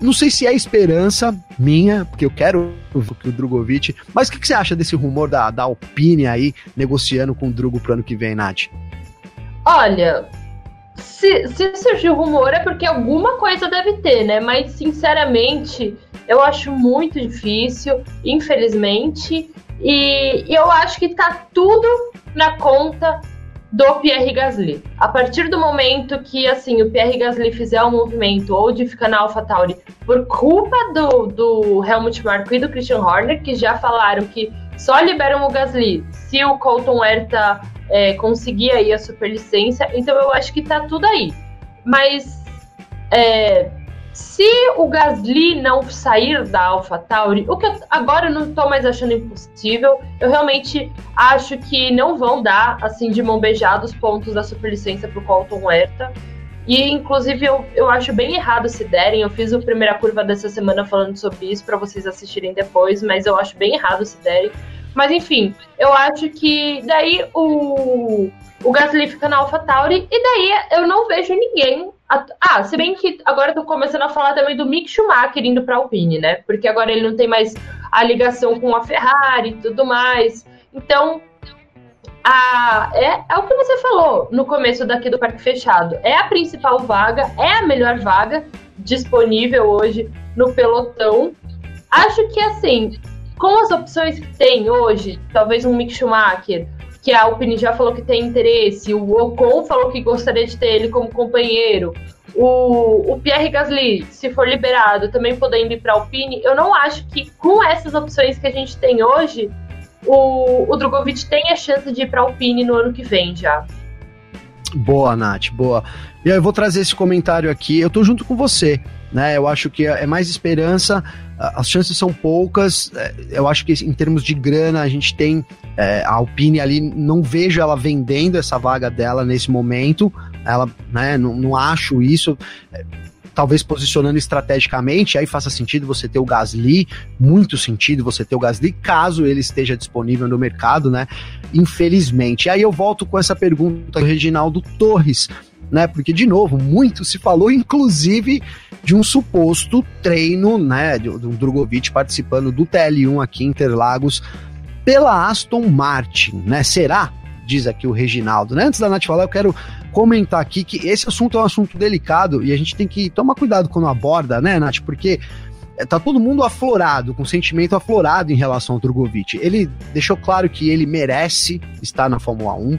Não sei se é esperança minha, porque eu quero o Drogovic, mas o que, que, você acha desse rumor da, da Alpine aí negociando com o Drugo pro ano que vem, Nath? Olha, se, se surgiu rumor é porque alguma coisa deve ter, né? Mas, sinceramente, eu acho muito difícil, infelizmente. E, e eu acho que tá tudo na conta do Pierre Gasly. A partir do momento que assim o Pierre Gasly fizer um movimento ou de ficar na AlphaTauri por culpa do, do Helmut Marko e do Christian Horner, que já falaram que só liberam o Gasly se o Colton Herta é, conseguir aí a superlicença, então eu acho que tá tudo aí. Mas é, se o Gasly não sair da AlphaTauri, o que eu, agora eu não estou mais achando impossível, eu realmente acho que não vão dar, assim, de mão beijada os pontos da superlicença para o Colton Herta. E, inclusive, eu, eu acho bem errado se derem. Eu fiz a primeira curva dessa semana falando sobre isso para vocês assistirem depois, mas eu acho bem errado se derem. Mas, enfim, eu acho que daí o, o Gasly fica na AlphaTauri e daí eu não vejo ninguém ah, se bem que agora tô começando a falar também do Mick Schumacher indo pra Alpine, né? Porque agora ele não tem mais a ligação com a Ferrari e tudo mais. Então, a, é, é o que você falou no começo daqui do Parque Fechado. É a principal vaga, é a melhor vaga disponível hoje no pelotão. Acho que assim, com as opções que tem hoje, talvez um Mick Schumacher, que a Alpine já falou que tem interesse, o Ocon falou que gostaria de ter ele como companheiro, o, o Pierre Gasly, se for liberado, também podendo ir para a Alpine, eu não acho que com essas opções que a gente tem hoje, o, o Drogovic tem a chance de ir para a Alpine no ano que vem já. Boa, Nath, boa. E eu vou trazer esse comentário aqui. Eu tô junto com você, né? Eu acho que é mais esperança. As chances são poucas. É, eu acho que em termos de grana a gente tem é, a Alpine ali. Não vejo ela vendendo essa vaga dela nesse momento. Ela, né? Não, não acho isso. É, talvez posicionando estrategicamente, aí faça sentido você ter o Gasly, muito sentido você ter o Gasly, caso ele esteja disponível no mercado, né? Infelizmente. Aí eu volto com essa pergunta do Reginaldo Torres, né? Porque, de novo, muito se falou, inclusive, de um suposto treino, né? Do, do Drogovic participando do TL1 aqui em Interlagos pela Aston Martin, né? Será? Diz aqui o Reginaldo, né? Antes da Nath falar, eu quero comentar aqui que esse assunto é um assunto delicado e a gente tem que tomar cuidado quando aborda, né, Nath? Porque é, tá todo mundo aflorado, com sentimento aflorado em relação ao Drogovic. Ele deixou claro que ele merece estar na Fórmula 1,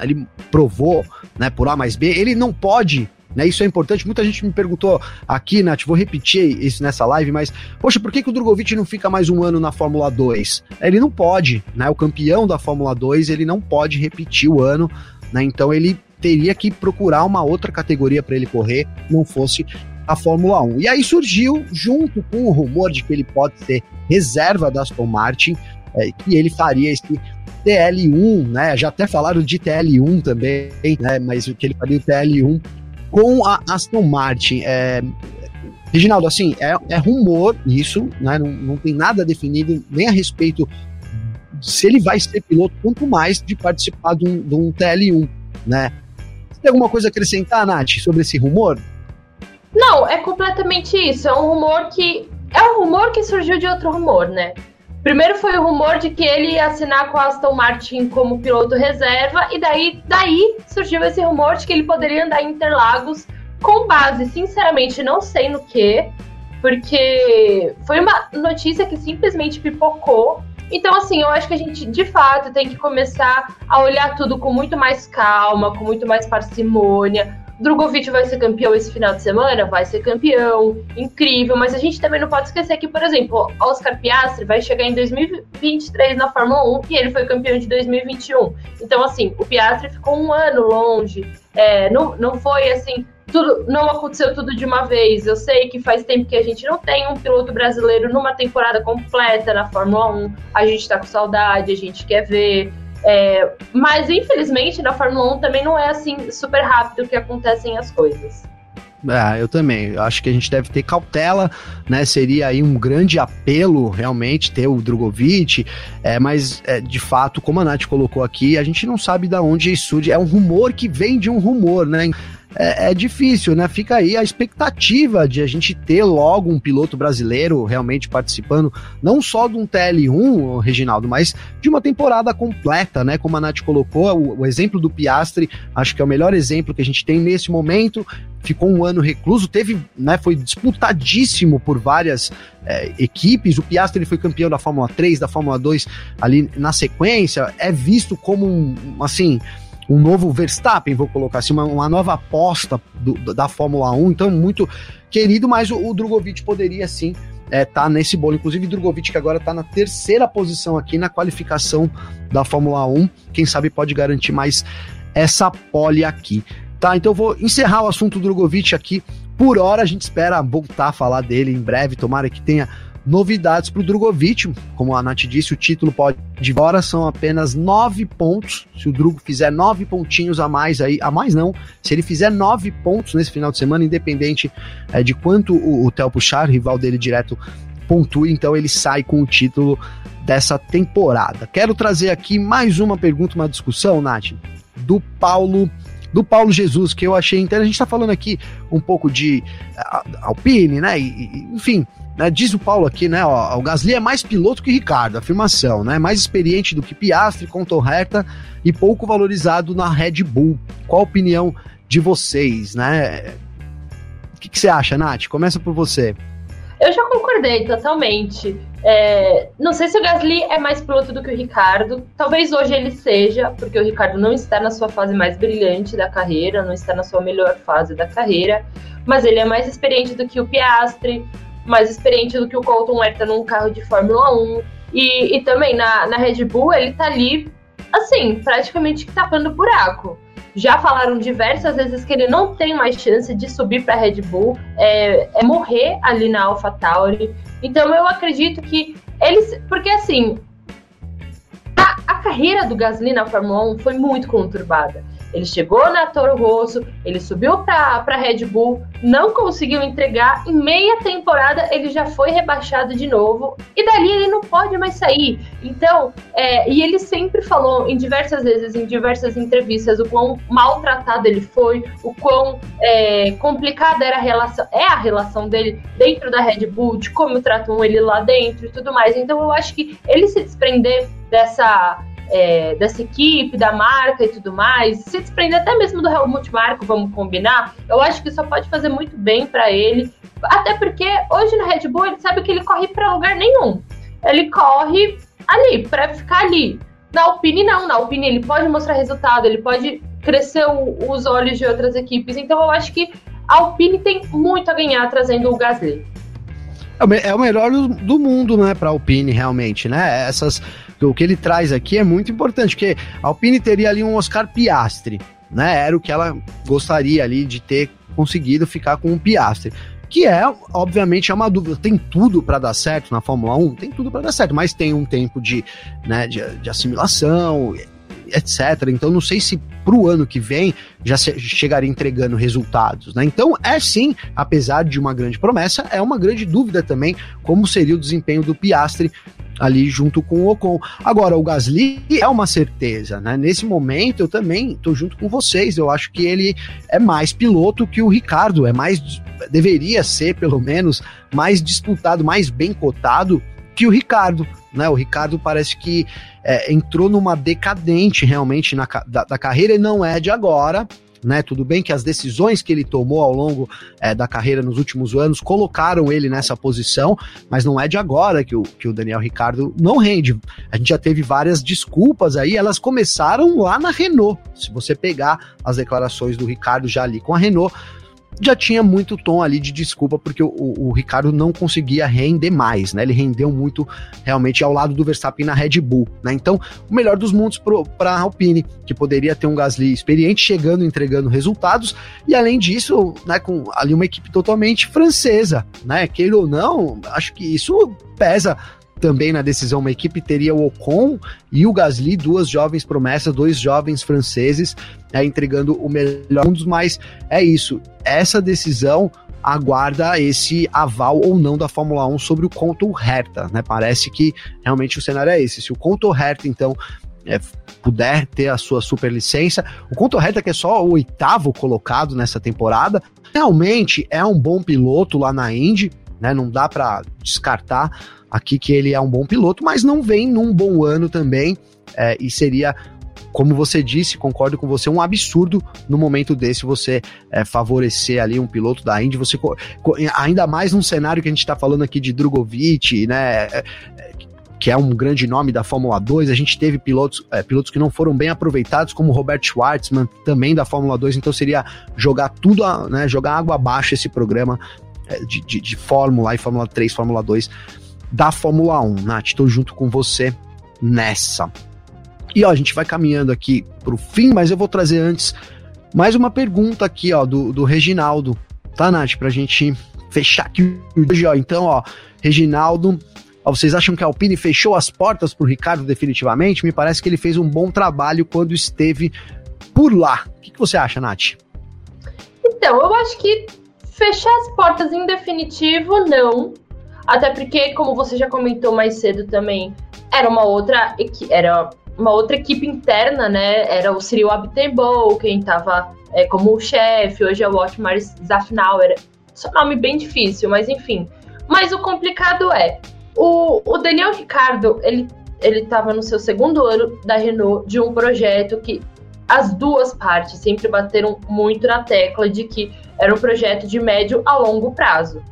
ele provou, né, por A mais B, ele não pode né, isso é importante. Muita gente me perguntou aqui, Nath, vou repetir isso nessa live, mas, poxa, por que, que o Drogovic não fica mais um ano na Fórmula 2? Ele não pode, né? O campeão da Fórmula 2, ele não pode repetir o ano, né? Então ele teria que procurar uma outra categoria para ele correr, não fosse a Fórmula 1. E aí surgiu, junto com o rumor de que ele pode ser reserva da Aston Martin, é, que ele faria esse TL1, né? Já até falaram de TL1 também, né? Mas que ele faria o TL1 com a Aston Martin. É, Reginaldo, assim, é, é rumor isso, né? Não, não tem nada definido nem a respeito se ele vai ser piloto, quanto mais de participar de um, de um TL1, né? tem alguma coisa a acrescentar, Nath, sobre esse rumor? Não, é completamente isso. É um rumor que. É um rumor que surgiu de outro rumor, né? Primeiro foi o rumor de que ele ia assinar com Aston Martin como piloto reserva, e daí, daí surgiu esse rumor de que ele poderia andar em Interlagos com base, sinceramente, não sei no que, porque foi uma notícia que simplesmente pipocou então, assim, eu acho que a gente, de fato, tem que começar a olhar tudo com muito mais calma, com muito mais parcimônia. Drogovic vai ser campeão esse final de semana? Vai ser campeão, incrível, mas a gente também não pode esquecer que, por exemplo, Oscar Piastri vai chegar em 2023 na Fórmula 1 e ele foi campeão de 2021. Então, assim, o Piastri ficou um ano longe, é, não, não foi assim tudo, não aconteceu tudo de uma vez. Eu sei que faz tempo que a gente não tem um piloto brasileiro numa temporada completa na Fórmula 1. A gente tá com saudade, a gente quer ver. É, mas infelizmente na Fórmula 1 também não é assim super rápido que acontecem as coisas. É, eu também. Eu acho que a gente deve ter cautela, né? Seria aí um grande apelo, realmente, ter o Drogovic. É, mas, é, de fato, como a Nath colocou aqui, a gente não sabe de onde isso surge. É um rumor que vem de um rumor, né? É, é, difícil, né? Fica aí a expectativa de a gente ter logo um piloto brasileiro realmente participando, não só de um TL1, Reginaldo, mas de uma temporada completa, né? Como a Nath colocou, o, o exemplo do Piastre, acho que é o melhor exemplo que a gente tem nesse momento. Ficou um ano recluso, teve, né? Foi disputadíssimo por várias é, equipes. O Piastri ele foi campeão da Fórmula 3, da Fórmula 2 ali na sequência. É visto como um, assim um novo Verstappen, vou colocar assim, uma, uma nova aposta do, da Fórmula 1, então muito querido, mas o, o Drogovic poderia sim é, tá nesse bolo. Inclusive, Drogovic, que agora tá na terceira posição aqui na qualificação da Fórmula 1. Quem sabe pode garantir mais essa pole aqui. Tá, então eu vou encerrar o assunto Drogovic aqui. Por hora, a gente espera voltar a falar dele em breve. Tomara que tenha novidades para o Drogovic. Como a Nath disse, o título pode de fora são apenas nove pontos. Se o Drugo fizer nove pontinhos a mais aí, a mais não, se ele fizer nove pontos nesse final de semana, independente é, de quanto o, o Theo Puxar, rival dele direto, pontue, então ele sai com o título dessa temporada. Quero trazer aqui mais uma pergunta, uma discussão, Nath, do Paulo do Paulo Jesus, que eu achei interessante. A gente está falando aqui um pouco de Alpine, né? E, enfim, né, diz o Paulo aqui, né? Ó, o Gasly é mais piloto que Ricardo, afirmação, né? Mais experiente do que Piastri, Contorreta e pouco valorizado na Red Bull. Qual a opinião de vocês, né? O que, que você acha, Nath? Começa por você. Eu já concordei totalmente. É, não sei se o Gasly é mais piloto do que o Ricardo. Talvez hoje ele seja, porque o Ricardo não está na sua fase mais brilhante da carreira, não está na sua melhor fase da carreira. Mas ele é mais experiente do que o Piastri, mais experiente do que o Colton Herta num carro de Fórmula 1. E, e também na, na Red Bull ele tá ali, assim, praticamente tapando buraco. já falaram diversas vezes que ele não tem mais chance de subir para Red Bull, é, é morrer ali na AlphaTauri. Então eu acredito que eles, porque assim, a, a carreira do Gasly na Fórmula 1 foi muito conturbada. Ele chegou na Toro Rosso, ele subiu para Red Bull, não conseguiu entregar. Em meia temporada ele já foi rebaixado de novo e dali ele não pode mais sair. Então, é, e ele sempre falou em diversas vezes, em diversas entrevistas, o quão maltratado ele foi, o quão é, complicada era a relação, é a relação dele dentro da Red Bull, de como tratam ele lá dentro e tudo mais. Então, eu acho que ele se desprender dessa é, dessa equipe, da marca e tudo mais, se desprender até mesmo do Helmut Marko, vamos combinar, eu acho que só pode fazer muito bem para ele. Até porque hoje no Red Bull ele sabe que ele corre para lugar nenhum. Ele corre ali, para ficar ali. Na Alpine, não. Na Alpine ele pode mostrar resultado, ele pode crescer o, os olhos de outras equipes. Então eu acho que a Alpine tem muito a ganhar trazendo o Gasly. É o melhor do mundo, né, para Alpine, realmente, né? Essas o que ele traz aqui é muito importante, porque a Alpine teria ali um Oscar Piastri, né? Era o que ela gostaria ali de ter conseguido ficar com um Piastri. Que é, obviamente, é uma dúvida. Tem tudo para dar certo na Fórmula 1? Tem tudo para dar certo, mas tem um tempo de, né, de, de assimilação, etc. Então não sei se para o ano que vem já chegaria entregando resultados, né? Então é sim, apesar de uma grande promessa, é uma grande dúvida também como seria o desempenho do Piastri ali junto com o Ocon. Agora, o Gasly é uma certeza, né? Nesse momento eu também estou junto com vocês. Eu acho que ele é mais piloto que o Ricardo, é mais deveria ser pelo menos mais disputado, mais bem cotado que o Ricardo, né? O Ricardo parece que é, entrou numa decadente realmente na, da, da carreira e não é de agora né? Tudo bem que as decisões que ele tomou ao longo é, da carreira nos últimos anos colocaram ele nessa posição, mas não é de agora que o, que o Daniel Ricardo não rende. A gente já teve várias desculpas aí, elas começaram lá na Renault. Se você pegar as declarações do Ricardo já ali com a Renault, já tinha muito tom ali de desculpa, porque o, o, Ricardo não conseguia render mais, né? Ele rendeu muito realmente ao lado do Verstappen na Red Bull, né? Então, o melhor dos mundos para a Alpine, que poderia ter um Gasly experiente chegando, entregando resultados, e além disso, né, com ali uma equipe totalmente francesa, né? Queira ou não, acho que isso pesa também na decisão, uma equipe teria o Ocon e o Gasly, duas jovens promessas, dois jovens franceses, é, entregando o melhor mundos, mas é isso. Essa decisão aguarda esse aval ou não da Fórmula 1 sobre o Conto Herta, né? Parece que realmente o cenário é esse. Se o Conto Herta, então, é, puder ter a sua superlicença, o Conto Herta, que é só o oitavo colocado nessa temporada, realmente é um bom piloto lá na Indy, né? Não dá para descartar aqui que ele é um bom piloto, mas não vem num bom ano também, é, e seria como você disse, concordo com você, um absurdo no momento desse você é, favorecer ali um piloto da Indy, você ainda mais num cenário que a gente está falando aqui de Drogovic, né? É, é, que é um grande nome da Fórmula 2, a gente teve pilotos, é, pilotos que não foram bem aproveitados, como Robert Schwartzman, também da Fórmula 2, então seria jogar tudo, a, né, jogar água abaixo esse programa é, de, de, de Fórmula e Fórmula 3, Fórmula 2 da Fórmula 1. Nath, estou junto com você nessa. E ó, a gente vai caminhando aqui para o fim, mas eu vou trazer antes mais uma pergunta aqui, ó, do, do Reginaldo, tá, Nath? Pra gente fechar aqui hoje, ó. Então, ó, Reginaldo, ó, vocês acham que a Alpine fechou as portas pro Ricardo definitivamente? Me parece que ele fez um bom trabalho quando esteve por lá. O que, que você acha, Nath? Então, eu acho que fechar as portas em definitivo, não. Até porque, como você já comentou mais cedo também, era uma outra, era uma outra equipe interna, né? Era o Cyril Abiteboul, quem estava é, como chefe, hoje é o Otmar Zafnauer. Seu nome bem difícil, mas enfim. Mas o complicado é, o, o Daniel Ricardo, ele ele estava no seu segundo ano da Renault de um projeto que as duas partes sempre bateram muito na tecla de que era um projeto de médio a longo prazo.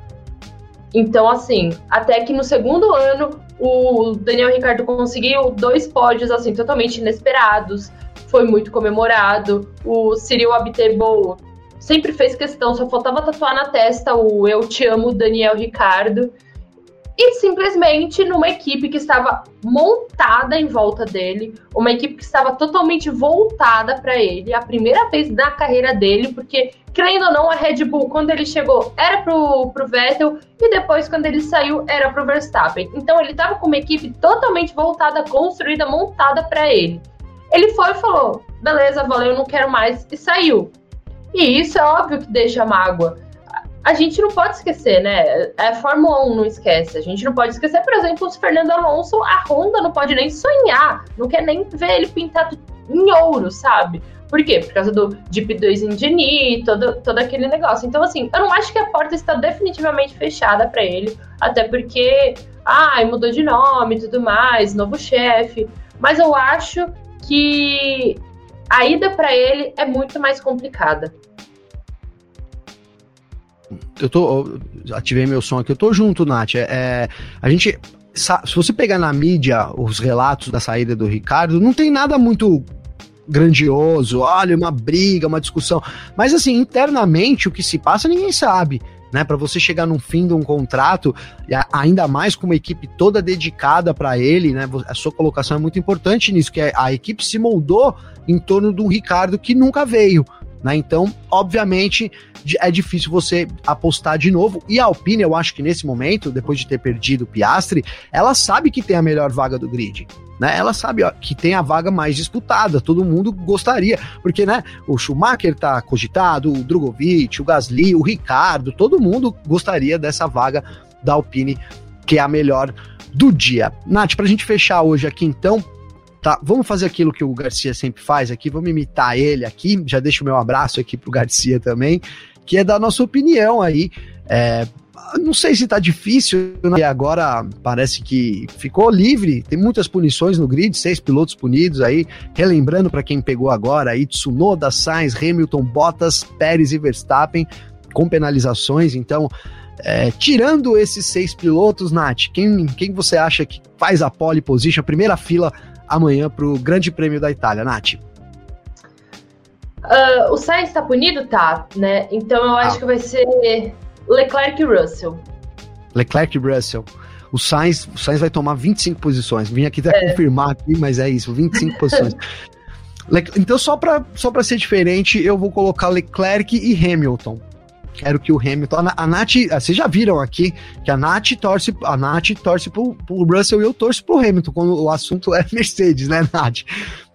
Então, assim, até que no segundo ano o Daniel Ricardo conseguiu dois pódios, assim, totalmente inesperados. Foi muito comemorado. O Cyril Abiteboul sempre fez questão, só faltava tatuar na testa o Eu Te Amo Daniel Ricardo. e simplesmente numa equipe que estava montada em volta dele, uma equipe que estava totalmente voltada para ele, a primeira vez na carreira dele, porque, crendo ou não, a Red Bull, quando ele chegou, era pro, pro Vettel, e depois, quando ele saiu, era pro Verstappen. Então, ele estava com uma equipe totalmente voltada, construída, montada para ele. Ele foi e falou: beleza, valeu, não quero mais, e saiu. E isso é óbvio que deixa mágoa a gente não pode esquecer, né? A Fórmula 1 não esquece. A gente não pode esquecer, por exemplo, os Fernando Alonso, a Honda não pode nem sonhar, não quer nem ver ele pintado em ouro, sabe? Por quê? Por causa do Deep 2 Engine, todo, todo aquele negócio. Então, assim, eu não acho que a porta está definitivamente fechada para ele, até porque, ai, mudou de nome e tudo mais, novo chefe. Mas eu acho que a ida para ele é muito mais complicada eu tô. Ativei meu som aqui, eu tô junto, Nath. É, é, a gente. Se você pegar na mídia os relatos da saída do Ricardo, não tem nada muito grandioso, olha, uma briga, uma discussão. Mas assim, internamente o que se passa ninguém sabe. Né, para você chegar no fim de um contrato, ainda mais com uma equipe toda dedicada para ele, né? A sua colocação é muito importante nisso, que é, a equipe se moldou em torno do Ricardo que nunca veio, né? Então, obviamente, é difícil você apostar de novo. E a Alpine, eu acho que nesse momento, depois de ter perdido o Piastre, ela sabe que tem a melhor vaga do grid. Né, ela sabe ó, que tem a vaga mais disputada, todo mundo gostaria, porque né, o Schumacher tá cogitado, o Drogovic, o Gasly, o Ricardo, todo mundo gostaria dessa vaga da Alpine, que é a melhor do dia. Nath, pra gente fechar hoje aqui então, tá? Vamos fazer aquilo que o Garcia sempre faz aqui, vamos imitar ele aqui. Já deixo o meu abraço aqui pro Garcia também, que é da nossa opinião aí. É, não sei se tá difícil, né? agora parece que ficou livre, tem muitas punições no grid, seis pilotos punidos aí, relembrando para quem pegou agora aí, Tsunoda, Sainz, Hamilton, Bottas, Pérez e Verstappen, com penalizações, então, é, tirando esses seis pilotos, Nath, quem, quem você acha que faz a pole position, a primeira fila amanhã para o Grande Prêmio da Itália, Nath? Uh, o Sainz está punido? Tá, né? Então eu acho ah. que vai ser Leclerc e Russell. Leclerc e Russell. O Sainz, o Sainz vai tomar 25 posições. Vim aqui até é. confirmar aqui, mas é isso, 25 posições. Le então, só para só ser diferente, eu vou colocar Leclerc e Hamilton. Quero que o Hamilton. A, a Nath, ah, vocês já viram aqui que a Nath torce, a Nath torce pro, pro Russell e eu torço pro Hamilton, quando o assunto é Mercedes, né, Nath?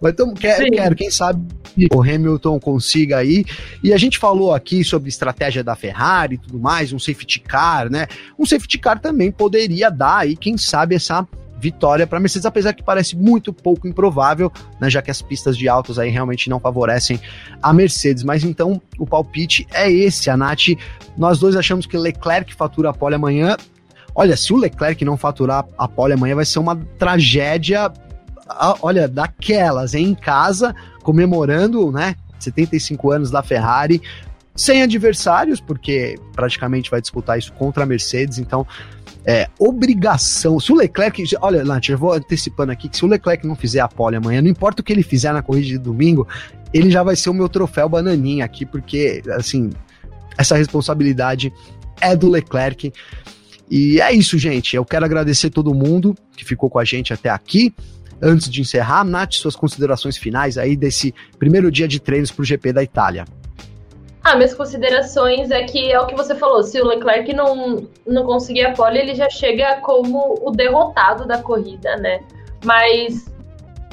Mas então, quero, quero, quem sabe o Hamilton consiga aí. E a gente falou aqui sobre estratégia da Ferrari e tudo mais, um safety car, né? Um safety car também poderia dar aí, quem sabe, essa vitória para Mercedes, apesar que parece muito pouco improvável, né, já que as pistas de altos aí realmente não favorecem a Mercedes. Mas então o palpite é esse, a Nath. Nós dois achamos que Leclerc fatura a pole amanhã. Olha, se o Leclerc não faturar a pole amanhã, vai ser uma tragédia, olha, daquelas, hein, em casa, comemorando, né, 75 anos da Ferrari, sem adversários, porque praticamente vai disputar isso contra a Mercedes, então é, obrigação. Se o Leclerc. Olha, Nath, eu vou antecipando aqui que se o Leclerc não fizer a pole amanhã, não importa o que ele fizer na corrida de domingo, ele já vai ser o meu troféu bananinha aqui, porque, assim, essa responsabilidade é do Leclerc. E é isso, gente. Eu quero agradecer todo mundo que ficou com a gente até aqui. Antes de encerrar, Nath, suas considerações finais aí desse primeiro dia de treinos para o GP da Itália. Ah, minhas considerações é que é o que você falou, se o Leclerc não, não conseguir a pole, ele já chega como o derrotado da corrida, né? Mas,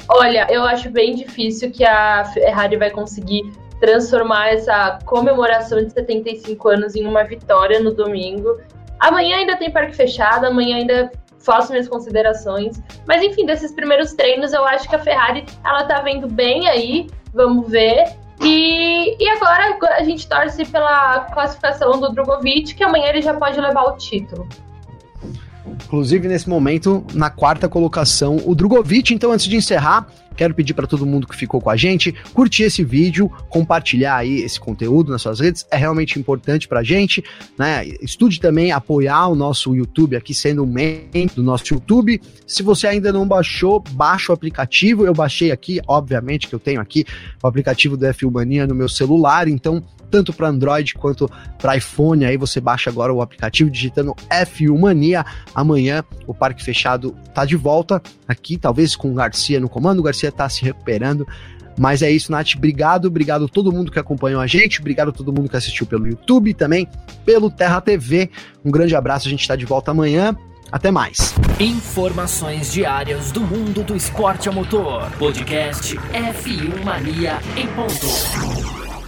olha, eu acho bem difícil que a Ferrari vai conseguir transformar essa comemoração de 75 anos em uma vitória no domingo. Amanhã ainda tem parque fechado, amanhã ainda faço minhas considerações. Mas enfim, desses primeiros treinos, eu acho que a Ferrari ela tá vendo bem aí. Vamos ver. E, e agora a gente torce pela classificação do Drogovic, que amanhã ele já pode levar o título. Inclusive, nesse momento, na quarta colocação, o Drogovic. Então, antes de encerrar, Quero pedir para todo mundo que ficou com a gente curtir esse vídeo, compartilhar aí esse conteúdo nas suas redes, é realmente importante para a gente, né? Estude também apoiar o nosso YouTube aqui sendo um membro do nosso YouTube. Se você ainda não baixou, baixa o aplicativo. Eu baixei aqui, obviamente que eu tenho aqui o aplicativo do F1 Mania no meu celular, então tanto para Android quanto para iPhone. Aí você baixa agora o aplicativo digitando F1 Mania. Amanhã o Parque Fechado tá de volta aqui, talvez com o Garcia no comando. O Garcia tá se recuperando. Mas é isso, Nath. Obrigado, obrigado a todo mundo que acompanhou a gente, obrigado a todo mundo que assistiu pelo YouTube também, pelo Terra TV. Um grande abraço, a gente está de volta amanhã. Até mais. Informações diárias do mundo do esporte a motor. Podcast F1 Mania em ponto.